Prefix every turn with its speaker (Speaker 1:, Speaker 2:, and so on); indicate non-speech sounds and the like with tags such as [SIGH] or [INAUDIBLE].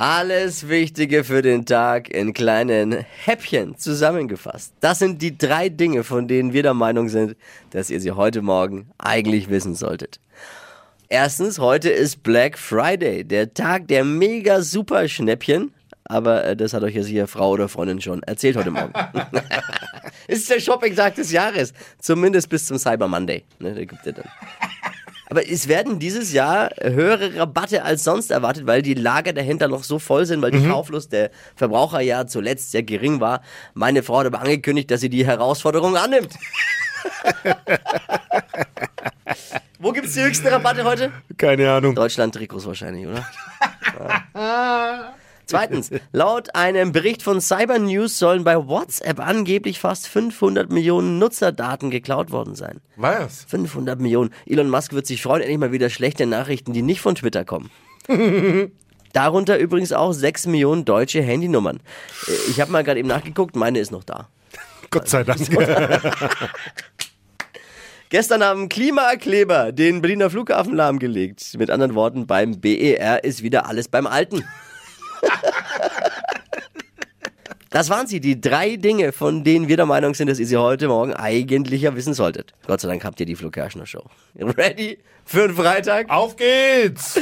Speaker 1: Alles Wichtige für den Tag in kleinen Häppchen zusammengefasst. Das sind die drei Dinge, von denen wir der Meinung sind, dass ihr sie heute Morgen eigentlich wissen solltet. Erstens, heute ist Black Friday, der Tag der mega super Schnäppchen. Aber äh, das hat euch ja sicher Frau oder Freundin schon erzählt heute Morgen. [LAUGHS] [LAUGHS] ist der Shopping-Tag des Jahres. Zumindest bis zum Cyber Monday. Ne, da gibt er dann. Aber es werden dieses Jahr höhere Rabatte als sonst erwartet, weil die Lager dahinter noch so voll sind, weil die Kauflust der Verbraucher ja zuletzt sehr gering war. Meine Frau hat aber angekündigt, dass sie die Herausforderung annimmt. [LAUGHS] Wo gibt's die höchsten Rabatte heute?
Speaker 2: Keine Ahnung.
Speaker 1: Deutschland-Trikots wahrscheinlich, oder? Ja. [LAUGHS] Zweitens, laut einem Bericht von Cyber News sollen bei WhatsApp angeblich fast 500 Millionen Nutzerdaten geklaut worden sein.
Speaker 2: Was?
Speaker 1: 500 Millionen. Elon Musk wird sich freuen, endlich mal wieder schlechte Nachrichten, die nicht von Twitter kommen. [LAUGHS] Darunter übrigens auch 6 Millionen deutsche Handynummern. Äh, Ich habe mal gerade eben nachgeguckt, meine ist noch da.
Speaker 2: Gott sei Dank. [LAUGHS]
Speaker 1: Gestern haben Klimakleber den Berliner Flughafen lahmgelegt. Mit anderen Worten, beim BER ist wieder alles beim Alten. Das waren sie, die drei Dinge, von denen wir der Meinung sind, dass ihr sie heute Morgen eigentlich ja wissen solltet. Gott sei Dank habt ihr die Flo Kerschner Show. Ready für den Freitag?
Speaker 2: Auf geht's!